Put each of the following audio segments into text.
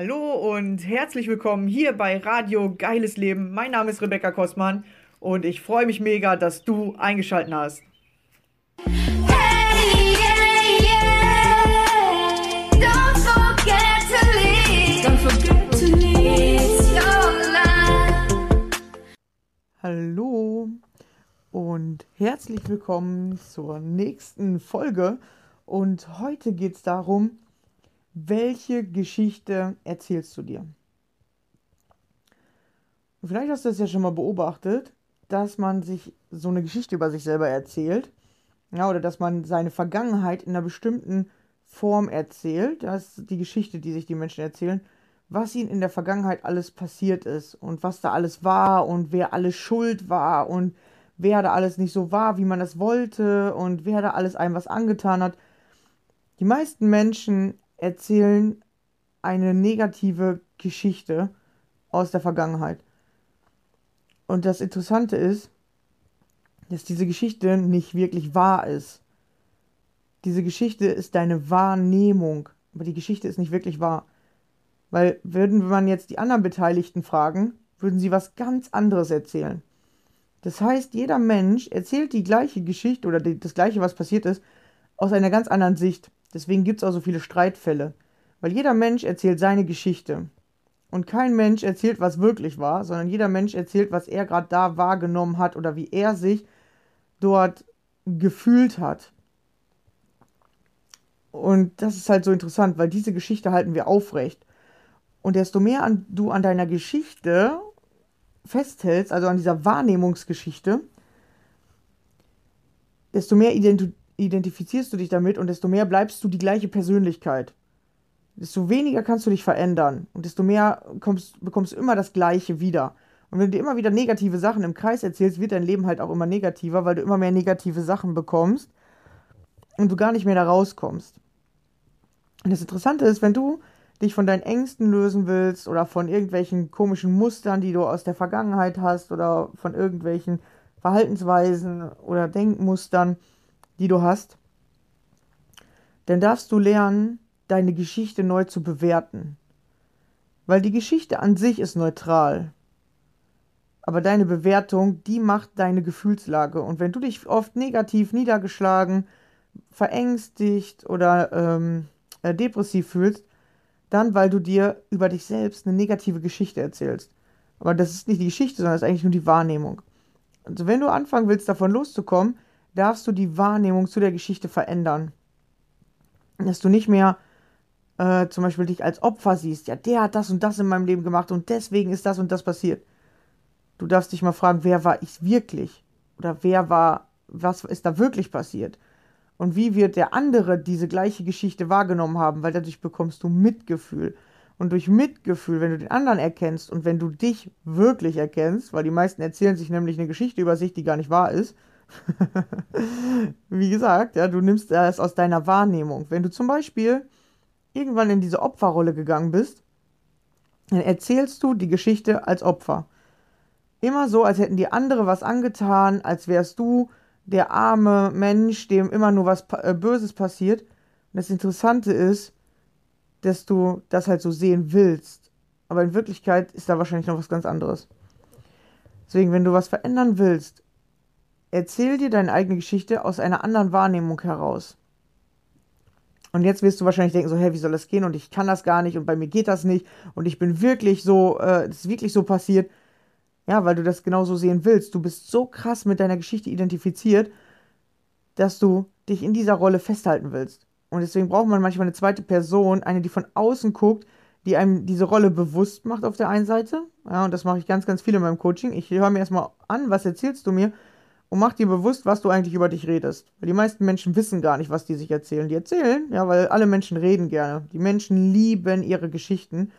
Hallo und herzlich willkommen hier bei Radio Geiles Leben. Mein Name ist Rebecca Kostmann und ich freue mich mega, dass du eingeschaltet hast. Hey, yeah, yeah. Don't forget to leave. Don't forget to leave your life. Hallo und herzlich willkommen zur nächsten Folge. Und heute geht es darum, welche Geschichte erzählst du dir? Vielleicht hast du es ja schon mal beobachtet, dass man sich so eine Geschichte über sich selber erzählt. Ja, oder dass man seine Vergangenheit in einer bestimmten Form erzählt. Das ist die Geschichte, die sich die Menschen erzählen, was ihnen in der Vergangenheit alles passiert ist und was da alles war und wer alles schuld war und wer da alles nicht so war, wie man das wollte und wer da alles einem was angetan hat. Die meisten Menschen erzählen eine negative Geschichte aus der Vergangenheit. Und das Interessante ist, dass diese Geschichte nicht wirklich wahr ist. Diese Geschichte ist deine Wahrnehmung, aber die Geschichte ist nicht wirklich wahr. Weil würden man jetzt die anderen Beteiligten fragen, würden sie was ganz anderes erzählen. Das heißt, jeder Mensch erzählt die gleiche Geschichte oder die, das gleiche, was passiert ist, aus einer ganz anderen Sicht. Deswegen gibt es auch so viele Streitfälle. Weil jeder Mensch erzählt seine Geschichte. Und kein Mensch erzählt, was wirklich war, sondern jeder Mensch erzählt, was er gerade da wahrgenommen hat oder wie er sich dort gefühlt hat. Und das ist halt so interessant, weil diese Geschichte halten wir aufrecht. Und desto mehr an, du an deiner Geschichte festhältst, also an dieser Wahrnehmungsgeschichte, desto mehr identi identifizierst du dich damit und desto mehr bleibst du die gleiche Persönlichkeit. Desto weniger kannst du dich verändern und desto mehr kommst, bekommst du immer das Gleiche wieder. Und wenn du dir immer wieder negative Sachen im Kreis erzählst, wird dein Leben halt auch immer negativer, weil du immer mehr negative Sachen bekommst und du gar nicht mehr da rauskommst. Und das Interessante ist, wenn du dich von deinen Ängsten lösen willst oder von irgendwelchen komischen Mustern, die du aus der Vergangenheit hast oder von irgendwelchen Verhaltensweisen oder Denkmustern, die du hast, dann darfst du lernen, deine Geschichte neu zu bewerten. Weil die Geschichte an sich ist neutral. Aber deine Bewertung, die macht deine Gefühlslage. Und wenn du dich oft negativ niedergeschlagen, verängstigt oder ähm, äh, depressiv fühlst, dann weil du dir über dich selbst eine negative Geschichte erzählst. Aber das ist nicht die Geschichte, sondern das ist eigentlich nur die Wahrnehmung. Also wenn du anfangen willst, davon loszukommen, darfst du die Wahrnehmung zu der Geschichte verändern. Dass du nicht mehr äh, zum Beispiel dich als Opfer siehst, ja, der hat das und das in meinem Leben gemacht und deswegen ist das und das passiert. Du darfst dich mal fragen, wer war ich wirklich? Oder wer war, was ist da wirklich passiert? Und wie wird der andere diese gleiche Geschichte wahrgenommen haben? Weil dadurch bekommst du Mitgefühl. Und durch Mitgefühl, wenn du den anderen erkennst und wenn du dich wirklich erkennst, weil die meisten erzählen sich nämlich eine Geschichte über sich, die gar nicht wahr ist, Wie gesagt, ja, du nimmst das aus deiner Wahrnehmung. Wenn du zum Beispiel irgendwann in diese Opferrolle gegangen bist, dann erzählst du die Geschichte als Opfer. Immer so, als hätten die andere was angetan, als wärst du der arme Mensch, dem immer nur was äh, Böses passiert. Und das Interessante ist, dass du das halt so sehen willst. Aber in Wirklichkeit ist da wahrscheinlich noch was ganz anderes. Deswegen, wenn du was verändern willst Erzähl dir deine eigene Geschichte aus einer anderen Wahrnehmung heraus. Und jetzt wirst du wahrscheinlich denken, so, hey, wie soll das gehen? Und ich kann das gar nicht und bei mir geht das nicht und ich bin wirklich so, äh, es ist wirklich so passiert. Ja, weil du das genauso sehen willst. Du bist so krass mit deiner Geschichte identifiziert, dass du dich in dieser Rolle festhalten willst. Und deswegen braucht man manchmal eine zweite Person, eine, die von außen guckt, die einem diese Rolle bewusst macht auf der einen Seite. Ja, und das mache ich ganz, ganz viel in meinem Coaching. Ich höre mir erstmal an, was erzählst du mir? Und mach dir bewusst, was du eigentlich über dich redest. Weil die meisten Menschen wissen gar nicht, was die sich erzählen. Die erzählen, ja, weil alle Menschen reden gerne. Die Menschen lieben ihre Geschichten,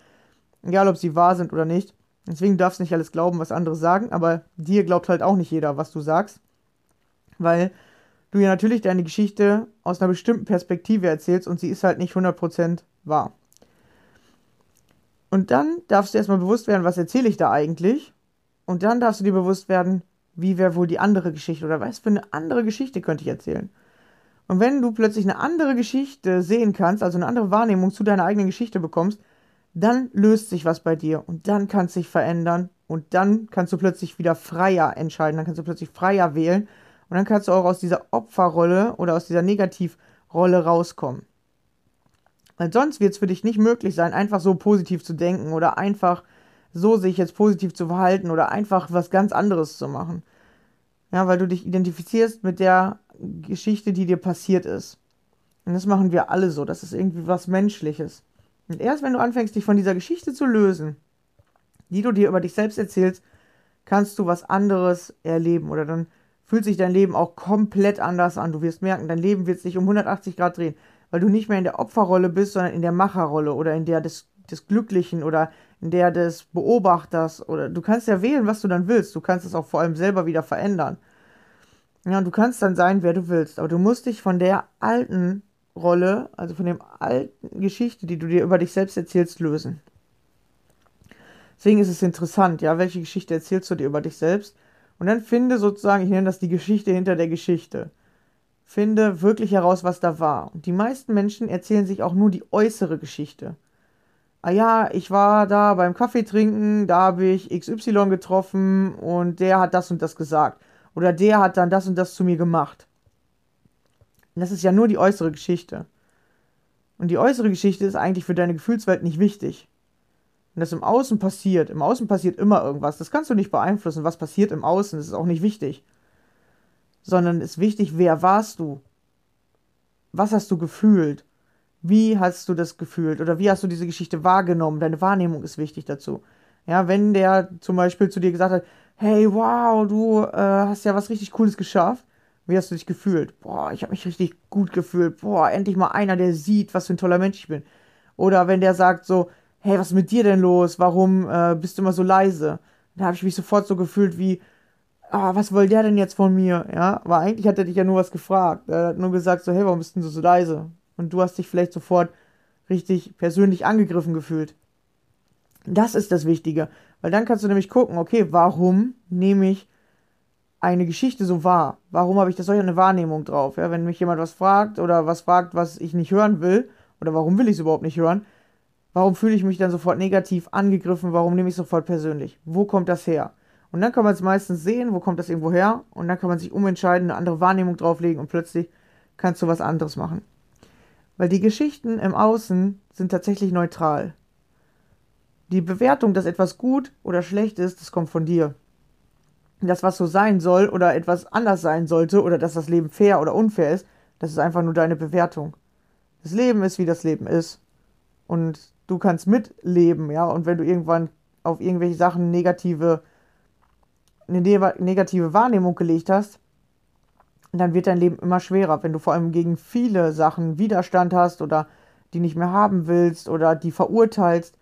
egal ob sie wahr sind oder nicht. Deswegen darfst du nicht alles glauben, was andere sagen, aber dir glaubt halt auch nicht jeder, was du sagst. Weil du ja natürlich deine Geschichte aus einer bestimmten Perspektive erzählst und sie ist halt nicht 100% wahr. Und dann darfst du erstmal bewusst werden, was erzähle ich da eigentlich? Und dann darfst du dir bewusst werden, wie wäre wohl die andere Geschichte oder was für eine andere Geschichte könnte ich erzählen. Und wenn du plötzlich eine andere Geschichte sehen kannst, also eine andere Wahrnehmung zu deiner eigenen Geschichte bekommst, dann löst sich was bei dir und dann kann es sich verändern und dann kannst du plötzlich wieder freier entscheiden, dann kannst du plötzlich freier wählen und dann kannst du auch aus dieser Opferrolle oder aus dieser Negativrolle rauskommen. Weil sonst wird es für dich nicht möglich sein, einfach so positiv zu denken oder einfach so sich jetzt positiv zu verhalten oder einfach was ganz anderes zu machen. Ja, weil du dich identifizierst mit der Geschichte, die dir passiert ist. Und das machen wir alle so. Das ist irgendwie was Menschliches. Und erst wenn du anfängst, dich von dieser Geschichte zu lösen, die du dir über dich selbst erzählst, kannst du was anderes erleben. Oder dann fühlt sich dein Leben auch komplett anders an. Du wirst merken, dein Leben wird sich um 180 Grad drehen, weil du nicht mehr in der Opferrolle bist, sondern in der Macherrolle oder in der des, des Glücklichen oder in der des Beobachters. Oder du kannst ja wählen, was du dann willst. Du kannst es auch vor allem selber wieder verändern. Ja, du kannst dann sein, wer du willst. Aber du musst dich von der alten Rolle, also von der alten Geschichte, die du dir über dich selbst erzählst, lösen. Deswegen ist es interessant, ja, welche Geschichte erzählst du dir über dich selbst? Und dann finde sozusagen, ich nenne das die Geschichte hinter der Geschichte. Finde wirklich heraus, was da war. Und die meisten Menschen erzählen sich auch nur die äußere Geschichte. Ah ja, ich war da beim Kaffee trinken, da habe ich XY getroffen und der hat das und das gesagt. Oder der hat dann das und das zu mir gemacht. Das ist ja nur die äußere Geschichte. Und die äußere Geschichte ist eigentlich für deine Gefühlswelt nicht wichtig. Und das im Außen passiert. Im Außen passiert immer irgendwas. Das kannst du nicht beeinflussen. Was passiert im Außen, das ist auch nicht wichtig. Sondern ist wichtig, wer warst du? Was hast du gefühlt? Wie hast du das gefühlt? Oder wie hast du diese Geschichte wahrgenommen? Deine Wahrnehmung ist wichtig dazu. Ja, wenn der zum Beispiel zu dir gesagt hat, hey, wow, du äh, hast ja was richtig Cooles geschafft, wie hast du dich gefühlt? Boah, ich habe mich richtig gut gefühlt. Boah, endlich mal einer, der sieht, was für ein toller Mensch ich bin. Oder wenn der sagt so, hey, was ist mit dir denn los? Warum äh, bist du immer so leise? Da habe ich mich sofort so gefühlt wie, ah, was will der denn jetzt von mir? Ja, aber eigentlich hat er dich ja nur was gefragt. Er hat nur gesagt so, hey, warum bist du so leise? Und du hast dich vielleicht sofort richtig persönlich angegriffen gefühlt. Das ist das Wichtige, weil dann kannst du nämlich gucken, okay, warum nehme ich eine Geschichte so wahr? Warum habe ich da solch eine Wahrnehmung drauf? Ja, wenn mich jemand was fragt oder was fragt, was ich nicht hören will, oder warum will ich es überhaupt nicht hören, warum fühle ich mich dann sofort negativ angegriffen? Warum nehme ich es sofort persönlich? Wo kommt das her? Und dann kann man es meistens sehen, wo kommt das irgendwo her, und dann kann man sich umentscheiden, eine andere Wahrnehmung drauflegen und plötzlich kannst du was anderes machen. Weil die Geschichten im Außen sind tatsächlich neutral. Die Bewertung, dass etwas gut oder schlecht ist, das kommt von dir das, was so sein soll oder etwas anders sein sollte oder dass das Leben fair oder unfair ist, das ist einfach nur deine Bewertung. Das Leben ist, wie das Leben ist. Und du kannst mitleben, ja. Und wenn du irgendwann auf irgendwelche Sachen negative, eine negative Wahrnehmung gelegt hast, dann wird dein Leben immer schwerer. Wenn du vor allem gegen viele Sachen Widerstand hast oder die nicht mehr haben willst oder die verurteilst,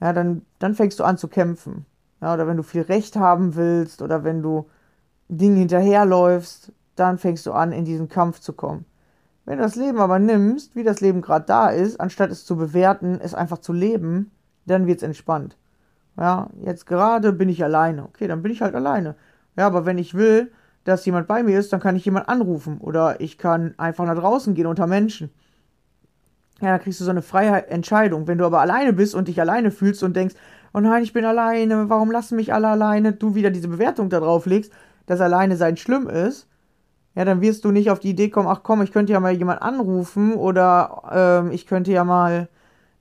ja, dann, dann fängst du an zu kämpfen. Ja, oder wenn du viel Recht haben willst oder wenn du Dingen hinterherläufst, dann fängst du an, in diesen Kampf zu kommen. Wenn du das Leben aber nimmst, wie das Leben gerade da ist, anstatt es zu bewerten, es einfach zu leben, dann wird es entspannt. Ja, jetzt gerade bin ich alleine. Okay, dann bin ich halt alleine. Ja, aber wenn ich will, dass jemand bei mir ist, dann kann ich jemand anrufen oder ich kann einfach nach draußen gehen unter Menschen. Ja, dann kriegst du so eine freie Entscheidung. Wenn du aber alleine bist und dich alleine fühlst und denkst, oh nein, ich bin alleine, warum lassen mich alle alleine, du wieder diese Bewertung da drauf legst, dass alleine sein schlimm ist, ja, dann wirst du nicht auf die Idee kommen, ach komm, ich könnte ja mal jemand anrufen oder ähm, ich könnte ja mal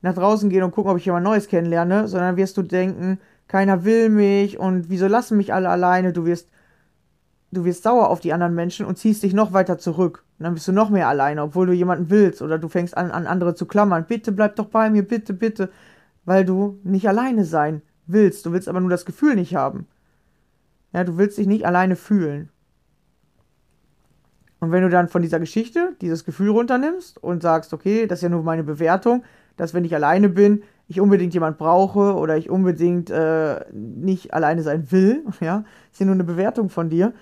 nach draußen gehen und gucken, ob ich jemand Neues kennenlerne, sondern wirst du denken, keiner will mich und wieso lassen mich alle alleine, du wirst, du wirst sauer auf die anderen Menschen und ziehst dich noch weiter zurück. Und dann bist du noch mehr alleine, obwohl du jemanden willst oder du fängst an, an andere zu klammern. Bitte bleib doch bei mir, bitte, bitte weil du nicht alleine sein willst. Du willst aber nur das Gefühl nicht haben. Ja, du willst dich nicht alleine fühlen. Und wenn du dann von dieser Geschichte dieses Gefühl runternimmst und sagst, okay, das ist ja nur meine Bewertung, dass wenn ich alleine bin, ich unbedingt jemand brauche oder ich unbedingt äh, nicht alleine sein will, ja, ist ja nur eine Bewertung von dir.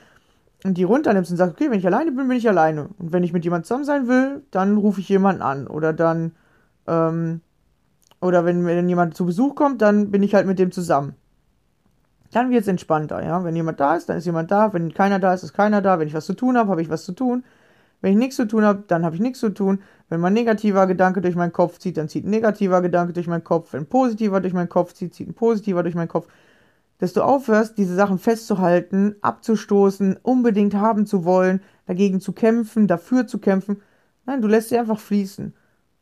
Und die runternimmst und sagst, okay, wenn ich alleine bin, bin ich alleine. Und wenn ich mit jemand zusammen sein will, dann rufe ich jemanden an oder dann ähm, oder wenn, wenn jemand zu Besuch kommt, dann bin ich halt mit dem zusammen. Dann wird es entspannter, ja. Wenn jemand da ist, dann ist jemand da. Wenn keiner da ist, ist keiner da. Wenn ich was zu tun habe, habe ich was zu tun. Wenn ich nichts zu tun habe, dann habe ich nichts zu tun. Wenn mein negativer Gedanke durch meinen Kopf zieht, dann zieht ein negativer Gedanke durch meinen Kopf. Wenn ein positiver durch meinen Kopf zieht, zieht ein positiver durch meinen Kopf. Dass du aufhörst, diese Sachen festzuhalten, abzustoßen, unbedingt haben zu wollen, dagegen zu kämpfen, dafür zu kämpfen. Nein, du lässt sie einfach fließen.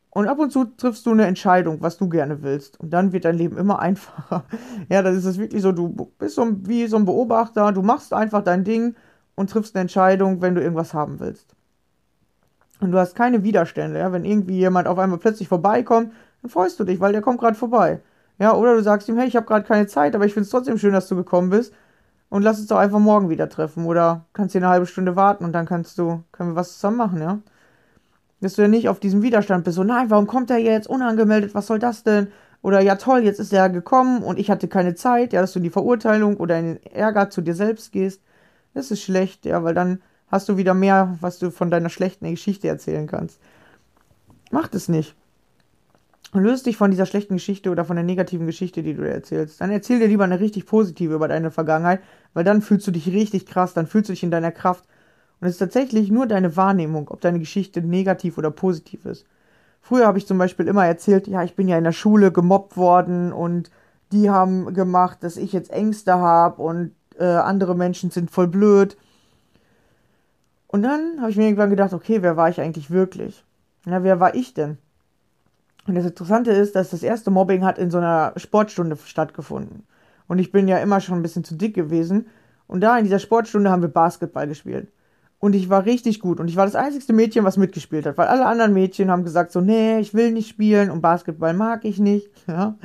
Und ab und zu triffst du eine Entscheidung, was du gerne willst. Und dann wird dein Leben immer einfacher. Ja, das ist es wirklich so, du bist so wie so ein Beobachter, du machst einfach dein Ding und triffst eine Entscheidung, wenn du irgendwas haben willst. Und du hast keine Widerstände, ja. Wenn irgendwie jemand auf einmal plötzlich vorbeikommt, dann freust du dich, weil der kommt gerade vorbei. Ja, oder du sagst ihm, hey, ich habe gerade keine Zeit, aber ich finde es trotzdem schön, dass du gekommen bist. Und lass uns doch einfach morgen wieder treffen. Oder kannst dir eine halbe Stunde warten und dann kannst du, können wir was zusammen machen, ja. Dass du ja nicht auf diesem Widerstand bist, so, nein, warum kommt er jetzt unangemeldet, was soll das denn? Oder ja toll, jetzt ist er gekommen und ich hatte keine Zeit, ja, dass du in die Verurteilung oder in den Ärger zu dir selbst gehst. Das ist schlecht, ja, weil dann hast du wieder mehr, was du von deiner schlechten Geschichte erzählen kannst. Mach das nicht. Löst dich von dieser schlechten Geschichte oder von der negativen Geschichte, die du dir erzählst. Dann erzähl dir lieber eine richtig positive über deine Vergangenheit, weil dann fühlst du dich richtig krass, dann fühlst du dich in deiner Kraft. Und es ist tatsächlich nur deine Wahrnehmung, ob deine Geschichte negativ oder positiv ist. Früher habe ich zum Beispiel immer erzählt, ja, ich bin ja in der Schule gemobbt worden und die haben gemacht, dass ich jetzt Ängste habe und äh, andere Menschen sind voll blöd. Und dann habe ich mir irgendwann gedacht, okay, wer war ich eigentlich wirklich? Na, wer war ich denn? Und das Interessante ist, dass das erste Mobbing hat in so einer Sportstunde stattgefunden. Und ich bin ja immer schon ein bisschen zu dick gewesen. Und da in dieser Sportstunde haben wir Basketball gespielt. Und ich war richtig gut. Und ich war das einzigste Mädchen, was mitgespielt hat. Weil alle anderen Mädchen haben gesagt so, nee, ich will nicht spielen und Basketball mag ich nicht. Ja.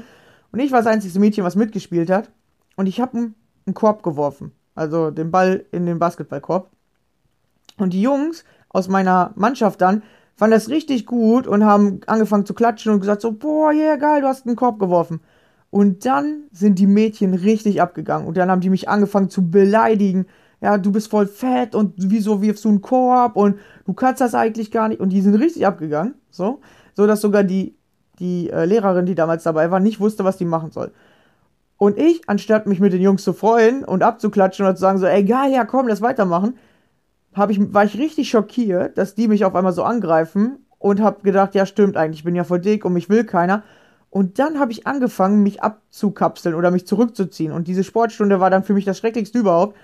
Und ich war das einzigste Mädchen, was mitgespielt hat. Und ich habe einen, einen Korb geworfen. Also den Ball in den Basketballkorb. Und die Jungs aus meiner Mannschaft dann fanden das richtig gut und haben angefangen zu klatschen und gesagt so, boah, yeah, geil, du hast einen Korb geworfen. Und dann sind die Mädchen richtig abgegangen und dann haben die mich angefangen zu beleidigen. Ja, du bist voll fett und wieso wirfst du einen Korb und du kannst das eigentlich gar nicht. Und die sind richtig abgegangen, so, so dass sogar die die äh, Lehrerin, die damals dabei war, nicht wusste, was die machen soll. Und ich, anstatt mich mit den Jungs zu freuen und abzuklatschen oder zu sagen so, ey geil, ja komm, lass weitermachen, hab ich, war ich richtig schockiert, dass die mich auf einmal so angreifen und hab gedacht, ja stimmt eigentlich, ich bin ja voll dick und mich will keiner. Und dann habe ich angefangen, mich abzukapseln oder mich zurückzuziehen. Und diese Sportstunde war dann für mich das Schrecklichste überhaupt.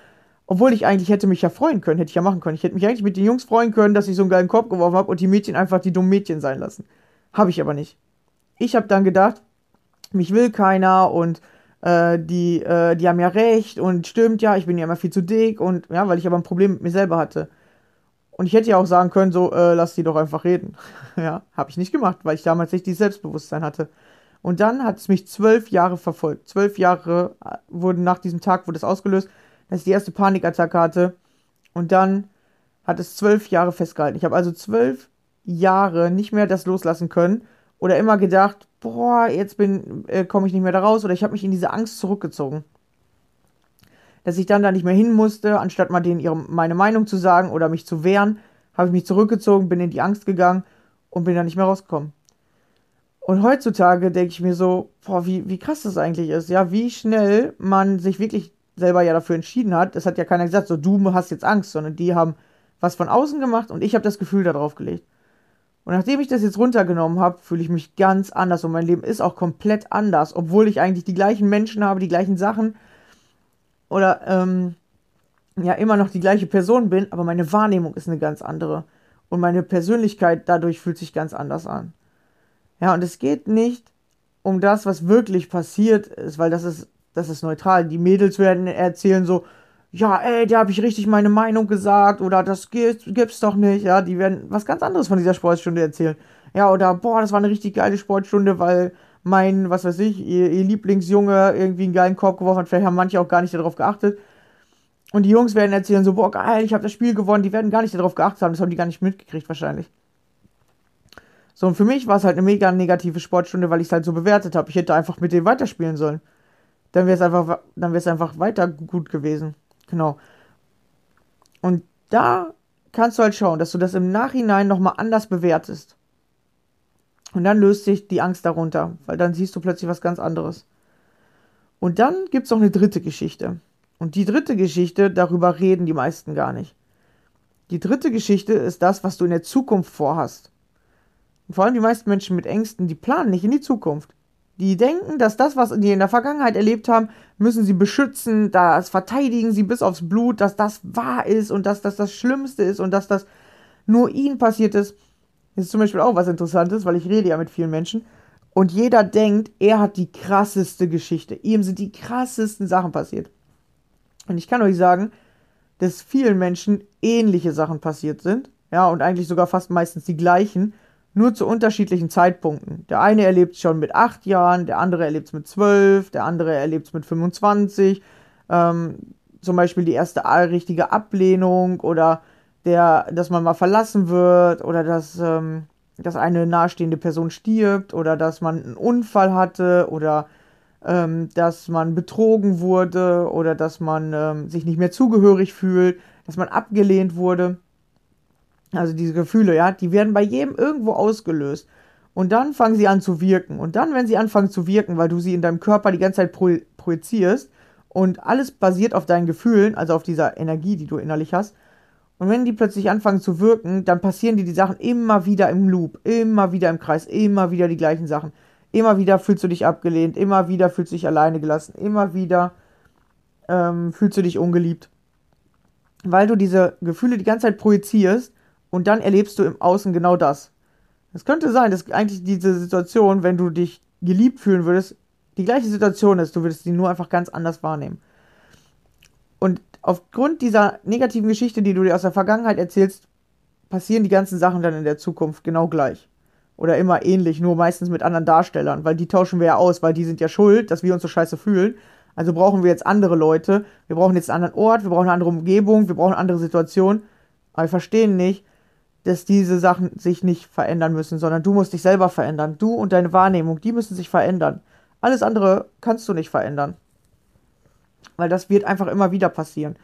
Obwohl ich eigentlich hätte mich ja freuen können, hätte ich ja machen können. Ich hätte mich eigentlich mit den Jungs freuen können, dass ich so einen geilen Korb geworfen habe und die Mädchen einfach die dummen Mädchen sein lassen. Habe ich aber nicht. Ich habe dann gedacht, mich will keiner und äh, die, äh, die haben ja recht und stimmt ja, ich bin ja immer viel zu dick und ja, weil ich aber ein Problem mit mir selber hatte. Und ich hätte ja auch sagen können, so, äh, lass die doch einfach reden. ja, habe ich nicht gemacht, weil ich damals nicht dieses Selbstbewusstsein hatte. Und dann hat es mich zwölf Jahre verfolgt. Zwölf Jahre äh, wurden nach diesem Tag, wurde es ausgelöst, dass ich die erste Panikattacke hatte. Und dann hat es zwölf Jahre festgehalten. Ich habe also zwölf Jahre nicht mehr das loslassen können oder immer gedacht, boah, jetzt bin, äh, komme ich nicht mehr da raus oder ich habe mich in diese Angst zurückgezogen. Dass ich dann da nicht mehr hin musste, anstatt mal denen ihre, meine Meinung zu sagen oder mich zu wehren, habe ich mich zurückgezogen, bin in die Angst gegangen und bin da nicht mehr rausgekommen. Und heutzutage denke ich mir so, boah, wie, wie krass das eigentlich ist, ja, wie schnell man sich wirklich selber ja dafür entschieden hat. Das hat ja keiner gesagt, so du hast jetzt Angst, sondern die haben was von außen gemacht und ich habe das Gefühl darauf gelegt. Und nachdem ich das jetzt runtergenommen habe, fühle ich mich ganz anders und mein Leben ist auch komplett anders, obwohl ich eigentlich die gleichen Menschen habe, die gleichen Sachen oder ähm, ja immer noch die gleiche Person bin, aber meine Wahrnehmung ist eine ganz andere und meine Persönlichkeit dadurch fühlt sich ganz anders an. Ja, und es geht nicht um das, was wirklich passiert ist, weil das ist das ist neutral. Die Mädels werden erzählen so, ja, ey, da habe ich richtig meine Meinung gesagt oder das gibt's, gibt's doch nicht. Ja, die werden was ganz anderes von dieser Sportstunde erzählen. Ja, oder boah, das war eine richtig geile Sportstunde, weil mein, was weiß ich, ihr, ihr Lieblingsjunge irgendwie einen geilen Korb geworfen hat. Vielleicht haben manche auch gar nicht darauf geachtet. Und die Jungs werden erzählen so, boah, geil, ich habe das Spiel gewonnen. Die werden gar nicht darauf geachtet haben. Das haben die gar nicht mitgekriegt wahrscheinlich. So, und für mich war es halt eine mega negative Sportstunde, weil ich es halt so bewertet habe. Ich hätte einfach mit denen weiterspielen sollen. Dann wäre es einfach, dann wäre es einfach weiter gut gewesen. Genau. Und da kannst du halt schauen, dass du das im Nachhinein nochmal anders bewertest. Und dann löst sich die Angst darunter, weil dann siehst du plötzlich was ganz anderes. Und dann gibt es noch eine dritte Geschichte. Und die dritte Geschichte, darüber reden die meisten gar nicht. Die dritte Geschichte ist das, was du in der Zukunft vorhast. Und vor allem die meisten Menschen mit Ängsten, die planen nicht in die Zukunft. Die denken, dass das, was die in der Vergangenheit erlebt haben, müssen sie beschützen, das verteidigen sie bis aufs Blut, dass das wahr ist und dass das das Schlimmste ist und dass das nur ihnen passiert ist. Das ist zum Beispiel auch was Interessantes, weil ich rede ja mit vielen Menschen. Und jeder denkt, er hat die krasseste Geschichte. Ihm sind die krassesten Sachen passiert. Und ich kann euch sagen, dass vielen Menschen ähnliche Sachen passiert sind. Ja, und eigentlich sogar fast meistens die gleichen nur zu unterschiedlichen Zeitpunkten. Der eine erlebt es schon mit acht Jahren, der andere erlebt es mit zwölf, der andere erlebt es mit 25. Ähm, zum Beispiel die erste richtige Ablehnung oder der, dass man mal verlassen wird oder dass, ähm, dass eine nahestehende Person stirbt oder dass man einen Unfall hatte oder ähm, dass man betrogen wurde oder dass man ähm, sich nicht mehr zugehörig fühlt, dass man abgelehnt wurde. Also diese Gefühle, ja, die werden bei jedem irgendwo ausgelöst. Und dann fangen sie an zu wirken. Und dann, wenn sie anfangen zu wirken, weil du sie in deinem Körper die ganze Zeit pro projizierst und alles basiert auf deinen Gefühlen, also auf dieser Energie, die du innerlich hast. Und wenn die plötzlich anfangen zu wirken, dann passieren dir die Sachen immer wieder im Loop, immer wieder im Kreis, immer wieder die gleichen Sachen. Immer wieder fühlst du dich abgelehnt, immer wieder fühlst du dich alleine gelassen, immer wieder ähm, fühlst du dich ungeliebt. Weil du diese Gefühle die ganze Zeit projizierst und dann erlebst du im Außen genau das. Es könnte sein, dass eigentlich diese Situation, wenn du dich geliebt fühlen würdest, die gleiche Situation ist, du würdest sie nur einfach ganz anders wahrnehmen. Und aufgrund dieser negativen Geschichte, die du dir aus der Vergangenheit erzählst, passieren die ganzen Sachen dann in der Zukunft genau gleich. Oder immer ähnlich, nur meistens mit anderen Darstellern, weil die tauschen wir ja aus, weil die sind ja schuld, dass wir uns so scheiße fühlen. Also brauchen wir jetzt andere Leute, wir brauchen jetzt einen anderen Ort, wir brauchen eine andere Umgebung, wir brauchen eine andere Situation. Aber wir verstehen nicht, dass diese Sachen sich nicht verändern müssen, sondern du musst dich selber verändern. Du und deine Wahrnehmung, die müssen sich verändern. Alles andere kannst du nicht verändern. Weil das wird einfach immer wieder passieren.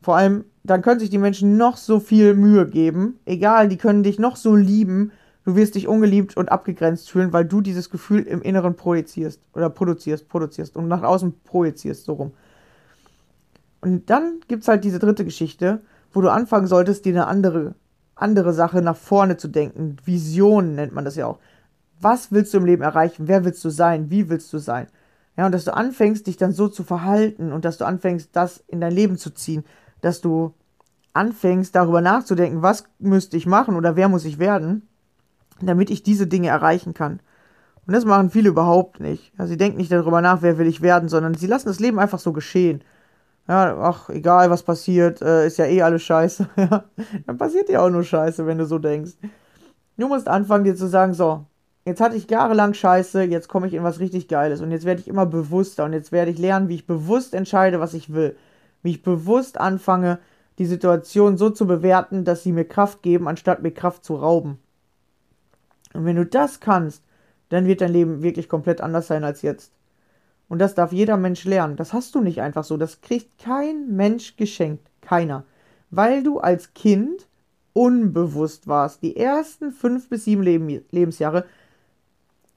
Vor allem, dann können sich die Menschen noch so viel Mühe geben. Egal, die können dich noch so lieben. Du wirst dich ungeliebt und abgegrenzt fühlen, weil du dieses Gefühl im Inneren projizierst. Oder produzierst, produzierst und nach außen projizierst, so rum. Und dann gibt es halt diese dritte Geschichte, wo du anfangen solltest, dir eine andere andere Sache nach vorne zu denken. Visionen nennt man das ja auch. Was willst du im Leben erreichen? Wer willst du sein? Wie willst du sein? Ja, und dass du anfängst, dich dann so zu verhalten und dass du anfängst, das in dein Leben zu ziehen, dass du anfängst, darüber nachzudenken, was müsste ich machen oder wer muss ich werden, damit ich diese Dinge erreichen kann. Und das machen viele überhaupt nicht. Ja, sie denken nicht darüber nach, wer will ich werden, sondern sie lassen das Leben einfach so geschehen ja, ach, egal was passiert, äh, ist ja eh alles scheiße. Dann passiert ja auch nur Scheiße, wenn du so denkst. Du musst anfangen, dir zu sagen, so, jetzt hatte ich jahrelang Scheiße, jetzt komme ich in was richtig Geiles und jetzt werde ich immer bewusster und jetzt werde ich lernen, wie ich bewusst entscheide, was ich will. Wie ich bewusst anfange, die Situation so zu bewerten, dass sie mir Kraft geben, anstatt mir Kraft zu rauben. Und wenn du das kannst, dann wird dein Leben wirklich komplett anders sein als jetzt. Und das darf jeder Mensch lernen. Das hast du nicht einfach so. Das kriegt kein Mensch geschenkt. Keiner. Weil du als Kind unbewusst warst. Die ersten fünf bis sieben Leben, Lebensjahre,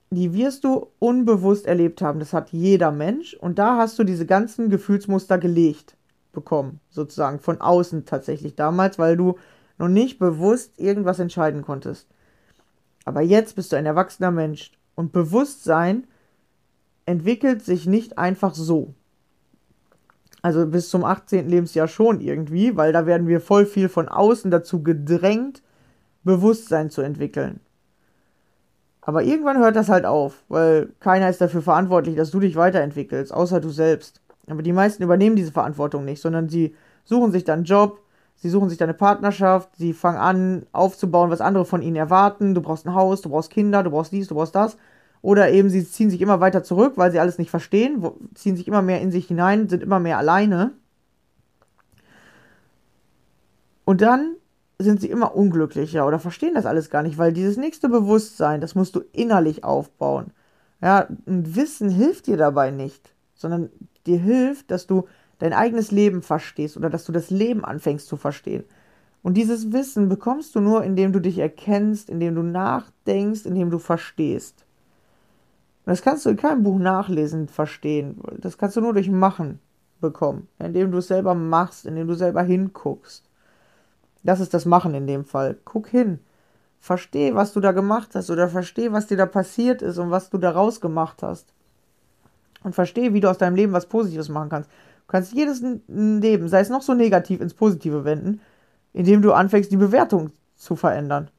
die wirst du unbewusst erlebt haben. Das hat jeder Mensch. Und da hast du diese ganzen Gefühlsmuster gelegt bekommen. Sozusagen von außen tatsächlich damals, weil du noch nicht bewusst irgendwas entscheiden konntest. Aber jetzt bist du ein erwachsener Mensch. Und Bewusstsein entwickelt sich nicht einfach so. Also bis zum 18. Lebensjahr schon irgendwie, weil da werden wir voll viel von außen dazu gedrängt, Bewusstsein zu entwickeln. Aber irgendwann hört das halt auf, weil keiner ist dafür verantwortlich, dass du dich weiterentwickelst, außer du selbst. Aber die meisten übernehmen diese Verantwortung nicht, sondern sie suchen sich dann einen Job, sie suchen sich dann eine Partnerschaft, sie fangen an aufzubauen, was andere von ihnen erwarten. Du brauchst ein Haus, du brauchst Kinder, du brauchst dies, du brauchst das. Oder eben sie ziehen sich immer weiter zurück, weil sie alles nicht verstehen, ziehen sich immer mehr in sich hinein, sind immer mehr alleine. Und dann sind sie immer unglücklicher oder verstehen das alles gar nicht, weil dieses nächste Bewusstsein, das musst du innerlich aufbauen. Ja, und Wissen hilft dir dabei nicht, sondern dir hilft, dass du dein eigenes Leben verstehst oder dass du das Leben anfängst zu verstehen. Und dieses Wissen bekommst du nur, indem du dich erkennst, indem du nachdenkst, indem du verstehst. Und das kannst du in keinem Buch nachlesen, verstehen. Das kannst du nur durch Machen bekommen, indem du es selber machst, indem du selber hinguckst. Das ist das Machen in dem Fall. Guck hin. Versteh, was du da gemacht hast oder versteh, was dir da passiert ist und was du daraus gemacht hast. Und versteh, wie du aus deinem Leben was Positives machen kannst. Du kannst jedes Leben, sei es noch so negativ, ins Positive wenden, indem du anfängst, die Bewertung zu verändern.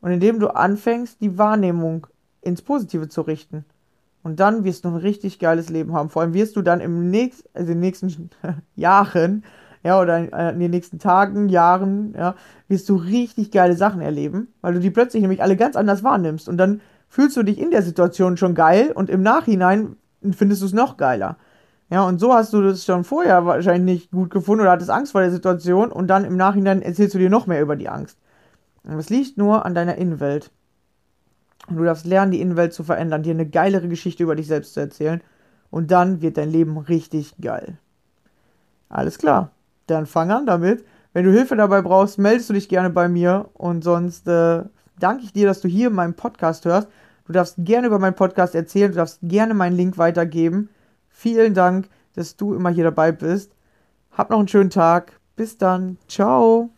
Und indem du anfängst, die Wahrnehmung ins Positive zu richten. Und dann wirst du ein richtig geiles Leben haben. Vor allem wirst du dann im nächsten, also in den nächsten Jahren, ja, oder in den nächsten Tagen, Jahren, ja, wirst du richtig geile Sachen erleben, weil du die plötzlich nämlich alle ganz anders wahrnimmst. Und dann fühlst du dich in der Situation schon geil und im Nachhinein findest du es noch geiler. Ja, und so hast du das schon vorher wahrscheinlich nicht gut gefunden oder hattest Angst vor der Situation und dann im Nachhinein erzählst du dir noch mehr über die Angst. Und es liegt nur an deiner Innenwelt. Und du darfst lernen, die Innenwelt zu verändern, dir eine geilere Geschichte über dich selbst zu erzählen. Und dann wird dein Leben richtig geil. Alles klar. Dann fang an damit. Wenn du Hilfe dabei brauchst, meldest du dich gerne bei mir. Und sonst äh, danke ich dir, dass du hier meinen Podcast hörst. Du darfst gerne über meinen Podcast erzählen. Du darfst gerne meinen Link weitergeben. Vielen Dank, dass du immer hier dabei bist. Hab noch einen schönen Tag. Bis dann. Ciao.